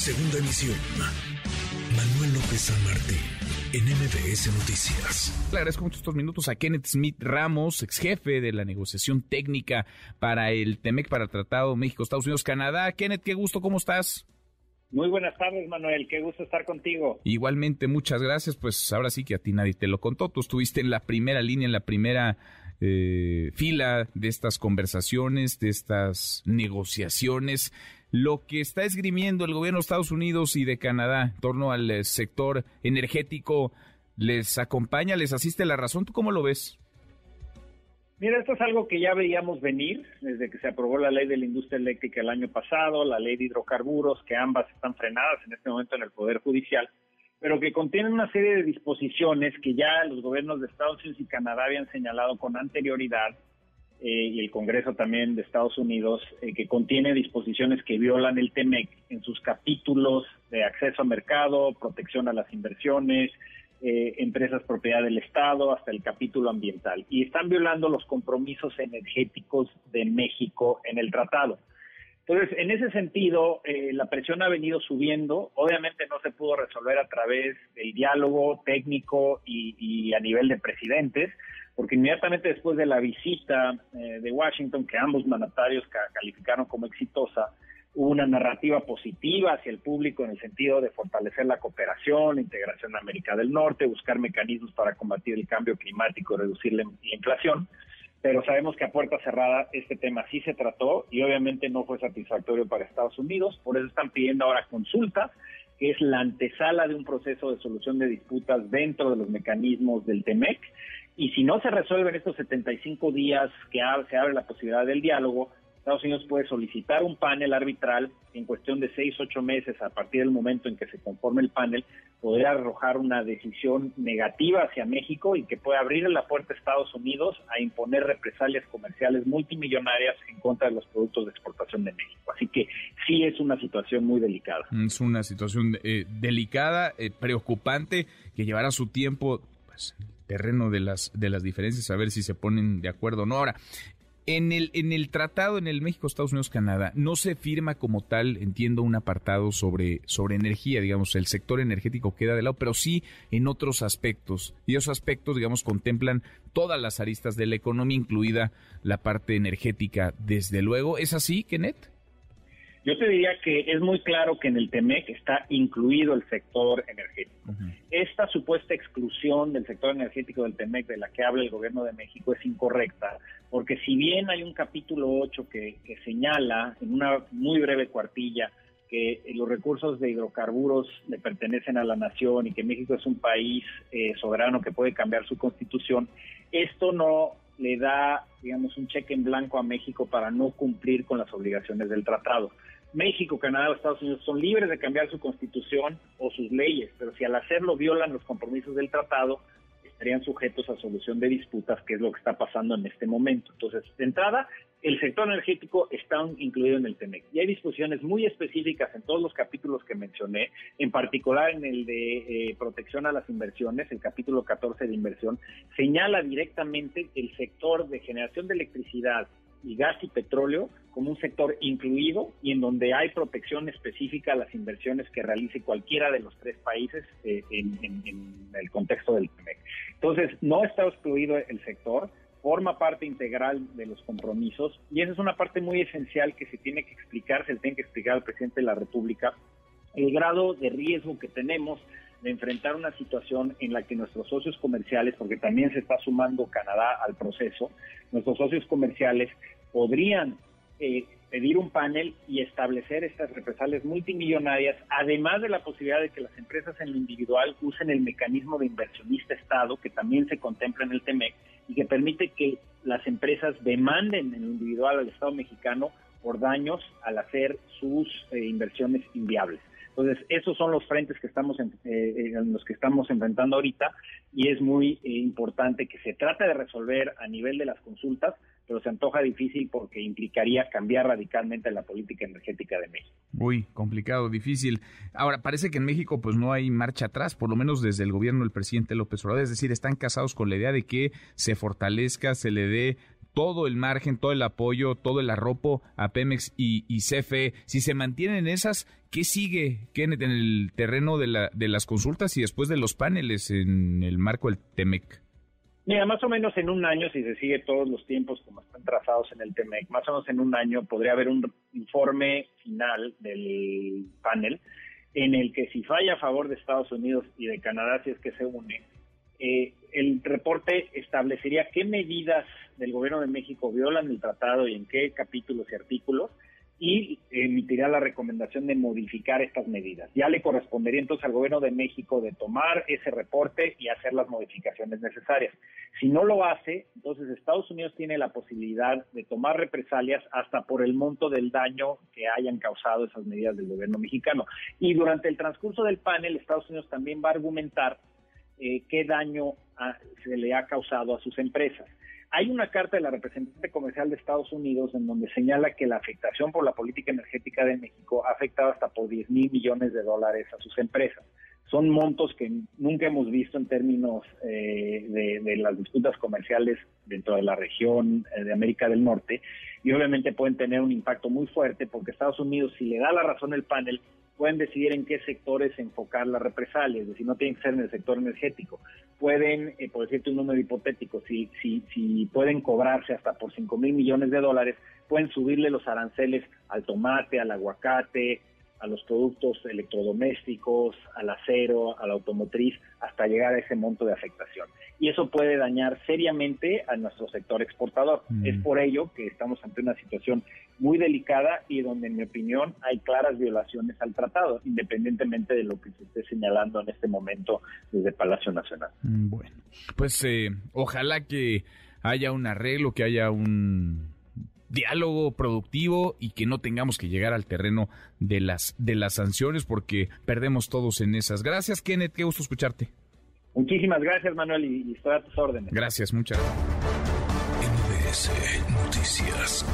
Segunda emisión. Manuel López San Martín, en MBS Noticias. Le agradezco mucho estos minutos a Kenneth Smith Ramos, ex jefe de la negociación técnica para el TEMEC, para el Tratado México, Estados Unidos, Canadá. Kenneth, qué gusto, ¿cómo estás? Muy buenas tardes, Manuel. Qué gusto estar contigo. Igualmente, muchas gracias. Pues ahora sí que a ti nadie te lo contó. Tú estuviste en la primera línea, en la primera eh, fila de estas conversaciones, de estas negociaciones. Lo que está esgrimiendo el gobierno de Estados Unidos y de Canadá en torno al eh, sector energético, ¿les acompaña, les asiste la razón? ¿Tú cómo lo ves? Mira, esto es algo que ya veíamos venir desde que se aprobó la ley de la industria eléctrica el año pasado, la ley de hidrocarburos, que ambas están frenadas en este momento en el Poder Judicial, pero que contienen una serie de disposiciones que ya los gobiernos de Estados Unidos y Canadá habían señalado con anterioridad, eh, y el Congreso también de Estados Unidos, eh, que contiene disposiciones que violan el TEMEC en sus capítulos de acceso a mercado, protección a las inversiones, eh, empresas propiedad del Estado, hasta el capítulo ambiental. Y están violando los compromisos energéticos de México en el tratado. Entonces, en ese sentido, eh, la presión ha venido subiendo. Obviamente no se pudo resolver a través del diálogo técnico y, a nivel de presidentes, porque inmediatamente después de la visita eh, de Washington, que ambos mandatarios calificaron como exitosa, hubo una narrativa positiva hacia el público en el sentido de fortalecer la cooperación, la integración en América del Norte, buscar mecanismos para combatir el cambio climático y reducir la, inflación. Pero sabemos que a puerta cerrada este tema sí se trató y obviamente no fue satisfactorio para Estados Unidos. Por eso están pidiendo ahora consulta, que es la antesala de un proceso de solución de disputas dentro de los mecanismos del TEMEC. Y si no se resuelve en estos 75 días que se abre la posibilidad del diálogo, Estados Unidos puede solicitar un panel arbitral en cuestión de seis, ocho meses a partir del momento en que se conforme el panel, poder arrojar una decisión negativa hacia México y que pueda abrir la puerta a Estados Unidos a imponer represalias comerciales multimillonarias en contra de los productos de exportación de México. Así que sí es una situación muy delicada. Es una situación eh, delicada, eh, preocupante, que llevará su tiempo, pues, terreno de las de las diferencias, a ver si se ponen de acuerdo o no. Ahora, en el, en el tratado, en el México, Estados Unidos, Canadá, no se firma como tal, entiendo, un apartado sobre, sobre energía, digamos, el sector energético queda de lado, pero sí en otros aspectos. Y esos aspectos, digamos, contemplan todas las aristas de la economía, incluida la parte energética, desde luego. ¿Es así, Kenneth? Yo te diría que es muy claro que en el TEMEC está incluido el sector energético. Esta supuesta exclusión del sector energético del TEMEC de la que habla el gobierno de México es incorrecta, porque si bien hay un capítulo 8 que, señala en una muy breve cuartilla que los recursos de hidrocarburos le pertenecen a la nación y que México es un país eh, soberano que puede cambiar su constitución, esto no le da, digamos, un cheque en blanco a México para no cumplir con las obligaciones del tratado. México, Canadá o Estados Unidos son libres de cambiar su constitución o sus leyes, pero si al hacerlo violan los compromisos del tratado, estarían sujetos a solución de disputas, que es lo que está pasando en este momento. Entonces, de entrada, el sector energético está incluido en el TEMEC y hay disposiciones muy específicas en todos los capítulos que mencioné, en particular en el de eh, protección a las inversiones, el capítulo 14 de inversión, señala directamente el sector de generación de electricidad y gas y petróleo como un sector incluido y en donde hay protección específica a las inversiones que realice cualquiera de los tres países eh, en, el contexto del TEMEC. Entonces, no está excluido el sector, forma parte integral de los compromisos y esa es una parte muy esencial que se tiene que explicar, se tiene que explicar al presidente de la República, el grado de riesgo que tenemos de enfrentar una situación en la que nuestros socios comerciales, porque también se está sumando Canadá al proceso, nuestros socios comerciales podrían eh, pedir un panel y establecer estas represalias multimillonarias, además de la posibilidad de que las empresas en lo individual usen el mecanismo de inversionista Estado, que también se contempla en el TEMEC, y que permite que las empresas demanden en lo individual al Estado mexicano por daños al hacer sus eh, inversiones inviables. Entonces, esos son los frentes que estamos en, eh, los que estamos enfrentando ahorita y es muy eh, importante que se trate de resolver a nivel de las consultas, pero se antoja difícil porque implicaría cambiar radicalmente la política energética de México. Muy complicado, difícil. Ahora, parece que en México pues no hay marcha atrás, por lo menos desde el gobierno del presidente López Obrador, es decir, están casados con la idea de que se fortalezca, se le dé todo el margen, todo el apoyo, todo el arropo a Pemex y, y CFE. Si se mantienen esas, ¿qué sigue, Kenneth, en el terreno de, la, de las consultas y después de los paneles en el marco del TEMEC? Mira, más o menos en un año, si se sigue todos los tiempos como están trazados en el TEMEC, más o menos en un año podría haber un informe final del panel en el que si falla a favor de Estados Unidos y de Canadá, si es que se une, eh, el reporte establecería qué medidas del gobierno de México violan el tratado y en qué capítulos y artículos y emitirá la recomendación de modificar estas medidas. Ya le correspondería entonces al gobierno de México de tomar ese reporte y hacer las modificaciones necesarias. Si no lo hace, entonces Estados Unidos tiene la posibilidad de tomar represalias hasta por el monto del daño que hayan causado esas medidas del gobierno mexicano. Y durante el transcurso del panel, Estados Unidos también va a argumentar eh, qué daño se le ha causado a sus empresas. Hay una carta de la representante comercial de Estados Unidos en donde señala que la afectación por la política energética de México ha afectado hasta por 10 mil millones de dólares a sus empresas. Son montos que nunca hemos visto en términos eh, de, las disputas comerciales dentro de la región eh, de América del Norte y obviamente pueden tener un impacto muy fuerte porque Estados Unidos, si le da la razón el panel, pueden decidir en qué sectores enfocar las represalias, es decir, no tienen que ser en el sector energético. Pueden, eh, por decirte un número hipotético, si, si, si pueden cobrarse hasta por 5 mil millones de dólares, pueden subirle los aranceles al tomate, al aguacate, a los productos electrodomésticos, al acero, a la automotriz, hasta llegar a ese monto de afectación. Y eso puede dañar seriamente a nuestro sector exportador. Mm. Es por ello que estamos ante una situación muy delicada y donde, en mi opinión, hay claras violaciones al tratado, independientemente de lo que se esté señalando en este momento desde Palacio Nacional. Mm, bueno, pues eh, ojalá que haya un arreglo, que haya un diálogo productivo y que no tengamos que llegar al terreno de las de las sanciones porque perdemos todos en esas. Gracias, Kenneth, qué gusto escucharte. Muchísimas gracias, Manuel, y, estoy a tus órdenes. Gracias, muchas gracias. Noticias.